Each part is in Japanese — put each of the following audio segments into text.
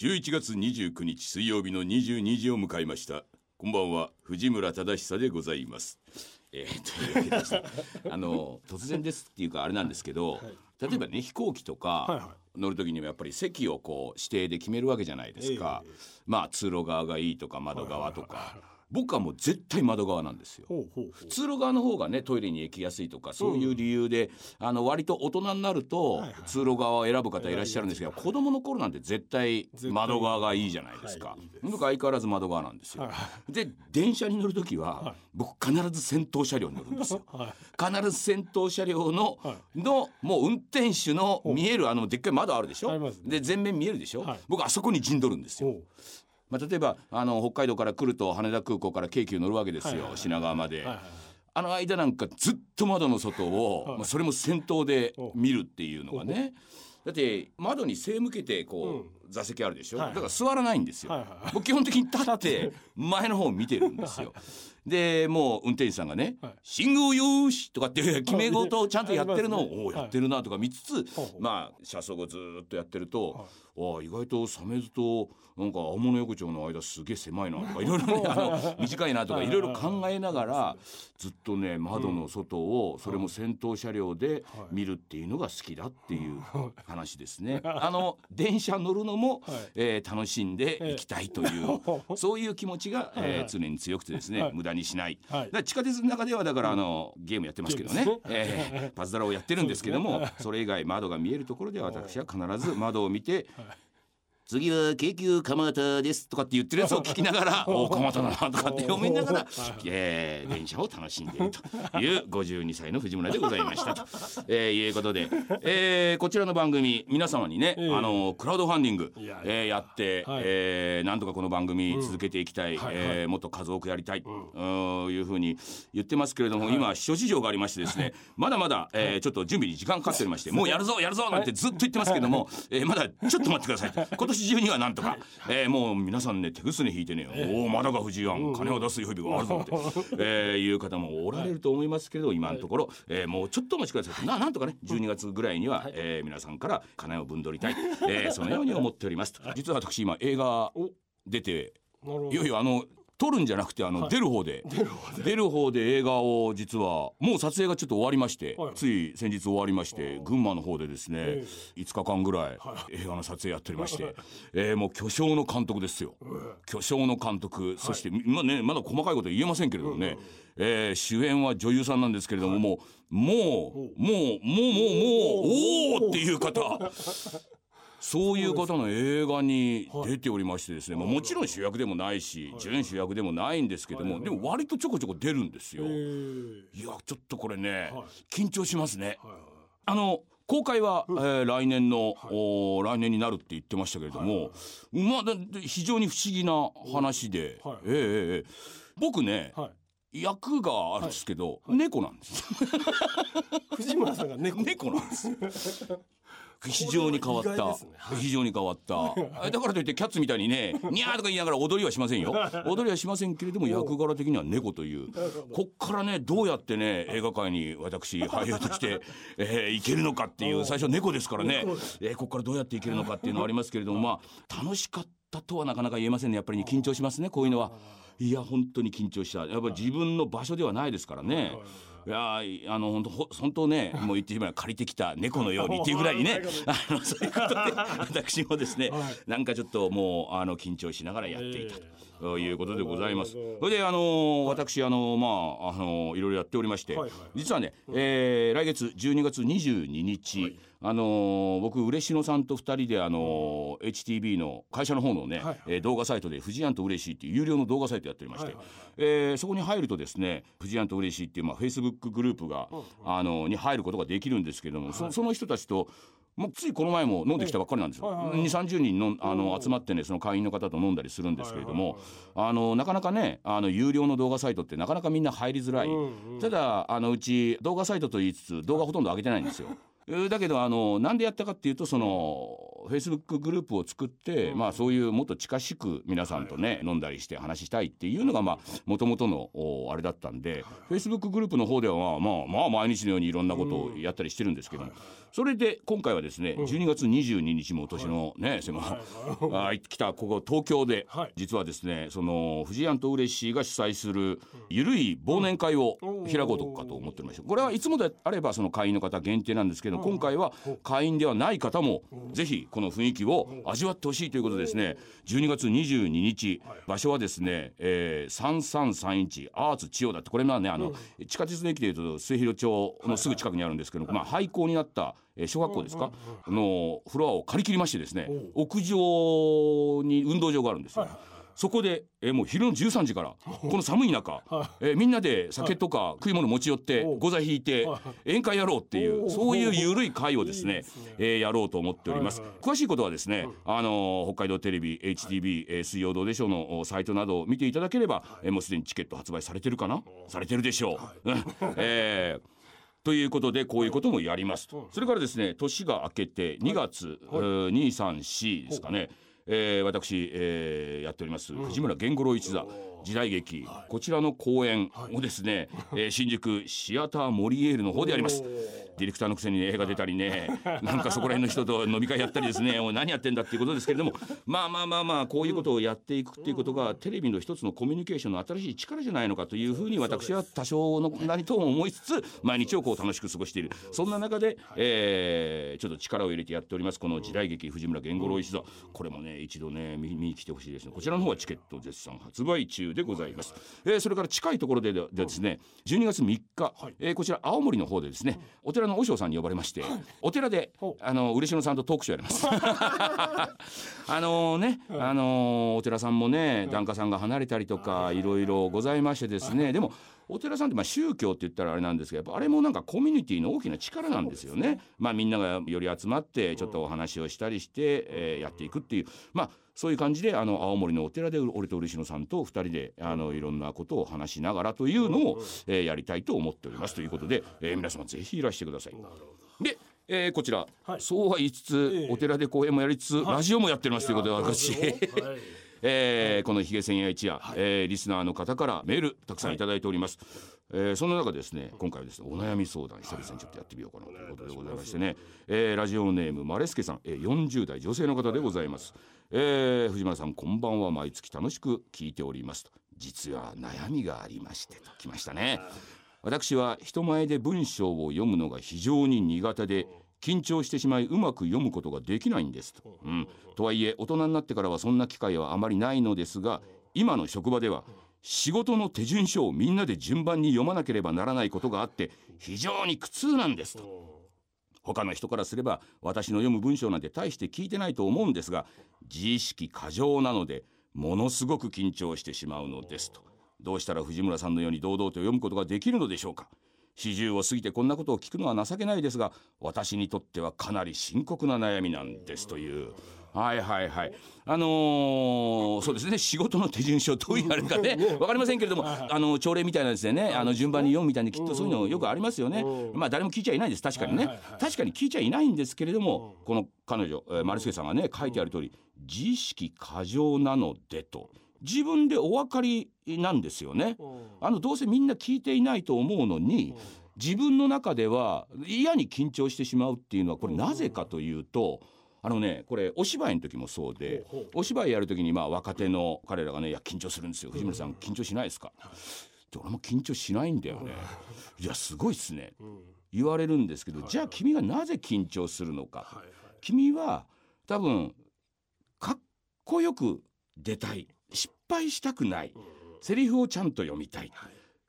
11月29日水曜日の22時を迎えました。こんばんは藤村忠久でございます。えー、というわけで あの突然ですっていうかあれなんですけど、例えばね飛行機とはいはか乗る時にもやっぱり席をこう指定で決めるわけじゃないですか、まあ通路側がいいとか窓側とか、僕はもう絶対窓側なんですよ。通路側の方がねトイレに行きやすいとかそういう理由で、あの割と大人になると通路側を選ぶ方いらっしゃるんですけど子供の頃なんて絶対対。窓側がいいじゃないですか。僕相変わらず窓側なんですよ。はで電車に乗る時ははい。僕必ず先頭車両に乗るんですよ。はい。必ず先頭車両のはのもう運転手の見えるあのでっかい窓あるでしょ？で全面見えるでしょ？はい。僕あそこに陣取るんですよまあ、例えばあの北海道から来ると羽田空港から京急乗るわけですよ、はいはいはい。品川まで、はいはいあの間なんかずっと窓の外を、はい。まあ、それも先頭で見るっていうのがね。だって窓に背向けてこう、座席あるでしょ、はいはい。だから座らないんですよ、はいはい僕基本的に立って前の方を見てるんですよ。でもう運転手さんがねはい「信号よーし」とかって決め事をちゃんとやってるのを、ね。おおやってるなとか見つつ、ほうほう。まあ車窓をずーっとやってると、はい。意外と鮫洲となんか青物横丁の間すげえ狭いなとかいろいろねあの短いなとかい。ろいろ考えながらずっとね窓の外をそれも先頭車両で見るっていうのが好きだっていう話ですね。あの電車乗るのも、はい。えー楽しんでいきたいという、そういう気持ちが、えー常に強くてですね、はい。無駄にしない。はい。地下鉄の中ではだからあのゲームやってますけどね。えーパズドラをやってるんですけどもそれ以外窓が見えるところでは私は必ず窓を見て次は京急蒲田ですとかって言ってるやつを聞きながら おお蒲田だなとかって読みながら、えー。電車を楽しんでいるという52歳の藤村でございましたと、えーいうことで、えーこちらの番組皆様にね、ええ。あのクラウドファンディングいやえーやって、はい。えーなんとかこの番組続けていきたい、はいえーもっと数多くやりたい、うん、いうふうに言ってますけれども、今諸事情がありましてですね まだまだ、えーちょっと準備に時間かかっておりましてもうやるぞやるぞなんてずっと言ってますけども、えーまだちょっと待ってくださいと。今年中にはなんとか、えーもう皆さんね手ぐすね引いてね、おおまだが藤井庵金を出す予備があるぞって、えーいう方もおられると思いますけれど今のところ、えーもうちょっとお待ちください。とななんとかね12月ぐらいには、えー皆さんから金を分取りたい、えーそのように思っております。と実は私今映画お出ていよいよあの撮るんじゃなくてあの、出る方で。出る方で。出る方で映画を実はもう撮影がちょっと終わりまして、はい。つい先日終わりまして群馬の方でですね、え5日間ぐらい映画の撮影やっておりまして、えーもう巨匠の監督ですよ、巨匠の監督そして、まあね、まだ細かいこと言えませんけれどもね、えー主演は女優さんなんですけれども、もうもうもうもうもうもうおおっていう方そういう方の映画に出ておりましてですね、まあ、もちろん主役でもないし、準主役でもないんですけども、でも割とちょこちょこ出るんですよ。えー。いやちょっとこれね、はい。緊張しますね。あの公開は、えー来年の、お来年になるって言ってましたけれども、まあ非常に不思議な話で、はい。ええええ僕ね、はい。役があるんですけど、猫なんです。藤村さんが猫。猫なんです。非常に変わった、非常に変わった、だからといってキャッツみたいにね ニャーとか言いながら踊りはしませんよ。踊りはしませんけれども役柄的には猫という。こっからねどうやってね映画界に私俳優として、えー、いけるのかっていう最初猫ですからね、えー、こっからどうやっていけるのかっていうのはありますけれどもまあ楽しかったとはなかなか言えませんね。やっぱり、ね、緊張しますねこういうのは。いや本当に緊張した。やっぱり自分の場所ではないですからね。いやーあの本当ほ本当ね もう言ってしまえば借りてきた猫のようにっていうぐらいにね あのそういうことで私もですね、なんかちょっともうあの緊張しながらやっていたということでございます。それであの私あのまああのいろいろやっておりまして、はいはい。実はね、えー来月12月22日、あの僕嬉野さんと二人であの HTB の会社の方のね、はいえー動画サイトで「富士庵と嬉しい」っていう有料の動画サイトやっておりまして、はいはいはい。えーそこに入るとですね「富士庵と嬉しい」っていうまあフェイスブックグループが、あのに入ることができるんですけども、そその人たちともうついこの前も飲んできたばっかりなんですよ。はいはいはい。2 3 0人のあの集まってねその会員の方と飲んだりするんですけれども、あのなかなかねあの有料の動画サイトってなかなかみんな入りづらい、うんうん。ただあのうち動画サイトと言いつつ動画ほとんど上げてないんですよ。えーだけどあのなんでやったかっていうとそのフェイスブックグループを作って、まあそういうもっと近しく皆さんとね、飲んだりして話したいっていうのがまあもともとのおあれだったんで、フェイスブックグループの方ではまあまあまあ毎日のようにいろんなことをやったりしてるんですけども、それで今回はですね、12月22日も年のね、その、あ来たここ東京で、はい。実はですねその藤井庵と嬉しいが主催するゆるい忘年会を開こうとかと思っておりましたこれはいつもであればその会員の方限定なんですけど今回は会員ではない方もぜひこの雰囲気を味わってほしいということでですね。12月22日場所はですね、えー、3331アーツ千代田ってこれまあねあの地下鉄の駅でいうと末広町のすぐ近くにあるんですけどまあ廃校になったえー小学校ですか？のフロアを借り切りましてですね屋上に運動場があるんですよ。そこで、えーもう昼の13時からこの寒い中、えーみんなで酒とか食い物持ち寄ってご座引いて宴会やろうっていうそういうゆるい会をですねえーやろうと思っております。詳しいことはですねあのー北海道テレビ HTV えー水曜どうでしょうのおサイトなどを見ていただければえーもうすでにチケット発売されてるかな？されてるでしょう。うん。えーということでこういうこともやりますと、それからですね年が明けて2月、えー234ですかね、えー私、えーやっております、藤村源五郎一座時代劇、こちらの公演をですね、えー新宿シアターモリエールの方でやります。ディレクターのくせに、ね、映画出たりね なんかそこら辺の人と飲み会やったりですね おい何やってんだっていうことですけれどもまあまあまあまあこういうことをやっていくっていうことがテレビの一つのコミュニケーションの新しい力じゃないのかというふうに私は多少のなりとも思いつつ毎日をこう楽しく過ごしている。そんな中で、えーちょっと力を入れてやっております。この時代劇藤村源五郎一座。これもね一度ね見見に来てほしいですね。こちらの方はチケット絶賛発売中でございます、えーそれから近いところでですね12月3日、えーこちら青森の方でですねお寺の和尚さんに呼ばれまして、お寺でほあの嬉野さんとトークショーやります。あのね、あのお寺さんもね檀家さんが離れたりとかいろいろございましてですねでもお寺さんってまあ宗教って言ったらあれなんですけどやっぱあれもなんかコミュニティの大きな力なんですよね。まあみんながより集まってちょっとお話をしたりして、えーやっていくっていうまあそういう感じであの青森のお寺で俺と嬉野さんと2人であのいろんなことを話しながらというのを、えーやりたいと思っておりますということで、えー皆様ぜひいらしてください。で、えーこちら、はい。そうは言いつつ、ええ。お寺で講演もやりつつ、ラジオもやってますということで私、はいえーこのひげ千夜一夜、えーリスナーの方からメールたくさんい。ただいております、えーその中でですね今回はですねお悩み相談久々にちょっとやってみようかなということでございましてね、えーラジオネームマレスケさん、えー40代女性の方でございます、えー藤村さんこんばんは。毎月楽しく聞いておりますと。実は悩みがありましてと。きましたね。私は人前で文章を読むのが非常に苦手で緊張してしまいうまく読むことができないんですと、うん、とはいえ大人になってからはそんな機会はあまりないのですが今の職場では仕事の手順書をみんなで順番に読まなければならないことがあって非常に苦痛なんですと。他の人からすれば私の読む文章なんて大して聞いてないと思うんですが自意識過剰なのでものすごく緊張してしまうのですと。どうしたら藤村さんのように堂々と読むことができるのでしょうか40を過ぎてこんなことを聞くのは情けないですが私にとってはかなり深刻な悩みなんですという。はいはいはい。あのーそうですね。仕事の手順書どういうあれかねわかりませんけれどもあの朝礼みたいなんですよねあの順番に読むみたいにきっとそういうのよくありますよね。まあ誰も聞いちゃいないです。確かにね。確かに聞いちゃいないんですけれどもこの彼女、えー、丸助さんがね書いてある通り自意識過剰なのでと自分でお分かりなんですよね。あのどうせみんな聞いていないと思うのに自分の中では嫌に緊張してしまうっていうのはこれなぜかというとあのねこれお芝居の時もそうでお芝居やる時にまあ若手の彼らがね「いや緊張するんですよ。藤村さん緊張しないですか?」で俺も緊張しないんだよね。いやすごいっすね。言われるんですけどじゃあ君がなぜ緊張するのか。君は多分かっこよく出たい。失敗したくない。セリフをちゃんと読みたい。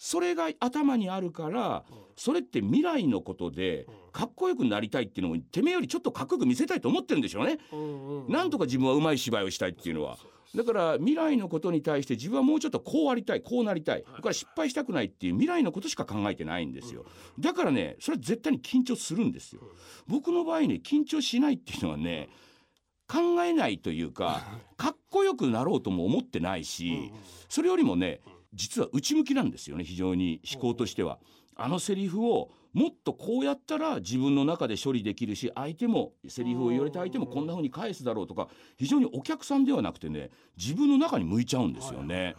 それが頭にあるからそれって未来のことでかっこよくなりたいっていうのもてめえよりちょっとかっこよく見せたいと思ってるんでしょうね。なんとか自分はうまい芝居をしたいっていうのは。だから未来のことに対して自分はもうちょっとこうありたいこうなりたい。だから失敗したくないっていう未来のことしか考えてないんですよ。だからねそれは絶対に緊張するんですよ。僕の場合ね緊張しないっていうのはね考えないというかかっ こよくなろうとも思ってないしそれよりもね実は内向きなんですよね非常に思考としては。あのセリフをもっとこうやったら自分の中で処理できるし相手もセリフを言われた相手もこんな風に返すだろうとか非常にお客さんではなくてね自分の中に向いちゃうんですよね。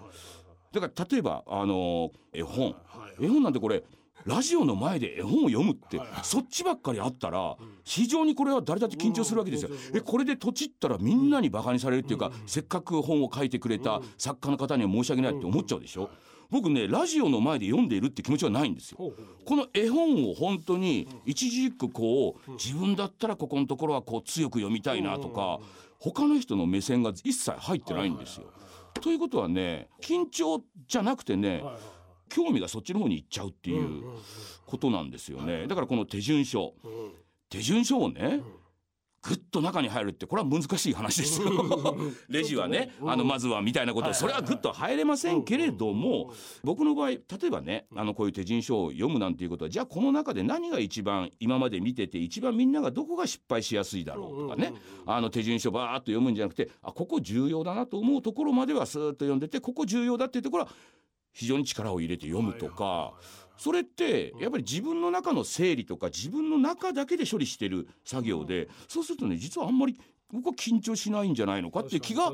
だから例えばあの絵本。絵本なんてこれラジオの前で絵本を読むってそっちばっかりあったら非常にこれは誰だって緊張するわけですよ。えこれでとちったらみんなにバカにされるっていうかせっかく本を書いてくれた作家の方には申し訳ないって思っちゃうでしょ。僕ねラジオの前で読んでいるって気持ちはないんですよ。この絵本を本当に一字一句こう自分だったらここのところはこう強く読みたいなとか他の人の目線が一切入ってないんですよ。ということはね緊張じゃなくてね興味がそっちの方に行っちゃうっていうことなんですよね。だからこの手順書。手順書をねぐっと中に入るってこれは難しい話ですよ。レジはねあのまずはみたいなことそれはぐっと入れませんけれども僕の場合例えばねあのこういう手順書を読むなんていうことはじゃあこの中で何が一番今まで見てて一番みんながどこが失敗しやすいだろうとかねあの手順書バーッと読むんじゃなくてあここ重要だなと思うところまではスーッと読んでてここ重要だっていうところは非常に力を入れて読むとか。それってやっぱり自分の中の整理とか自分の中だけで処理してる作業でそうするとね実はあんまり僕は緊張しないんじゃないのかっていう気が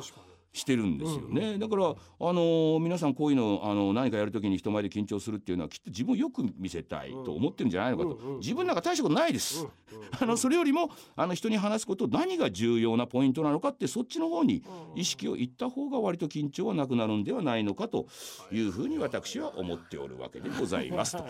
してるんですよね、だからあの皆さんこういうのあの何かやる時に人前で緊張するっていうのはきっと自分をよく見せたいと思ってるんじゃないのかと、自分なんか大したことないです、あのそれよりもあの人に話すこと何が重要なポイントなのかってそっちの方に意識をいった方が割と緊張はなくなるんではないのかというふうに私は思っておるわけでございますと。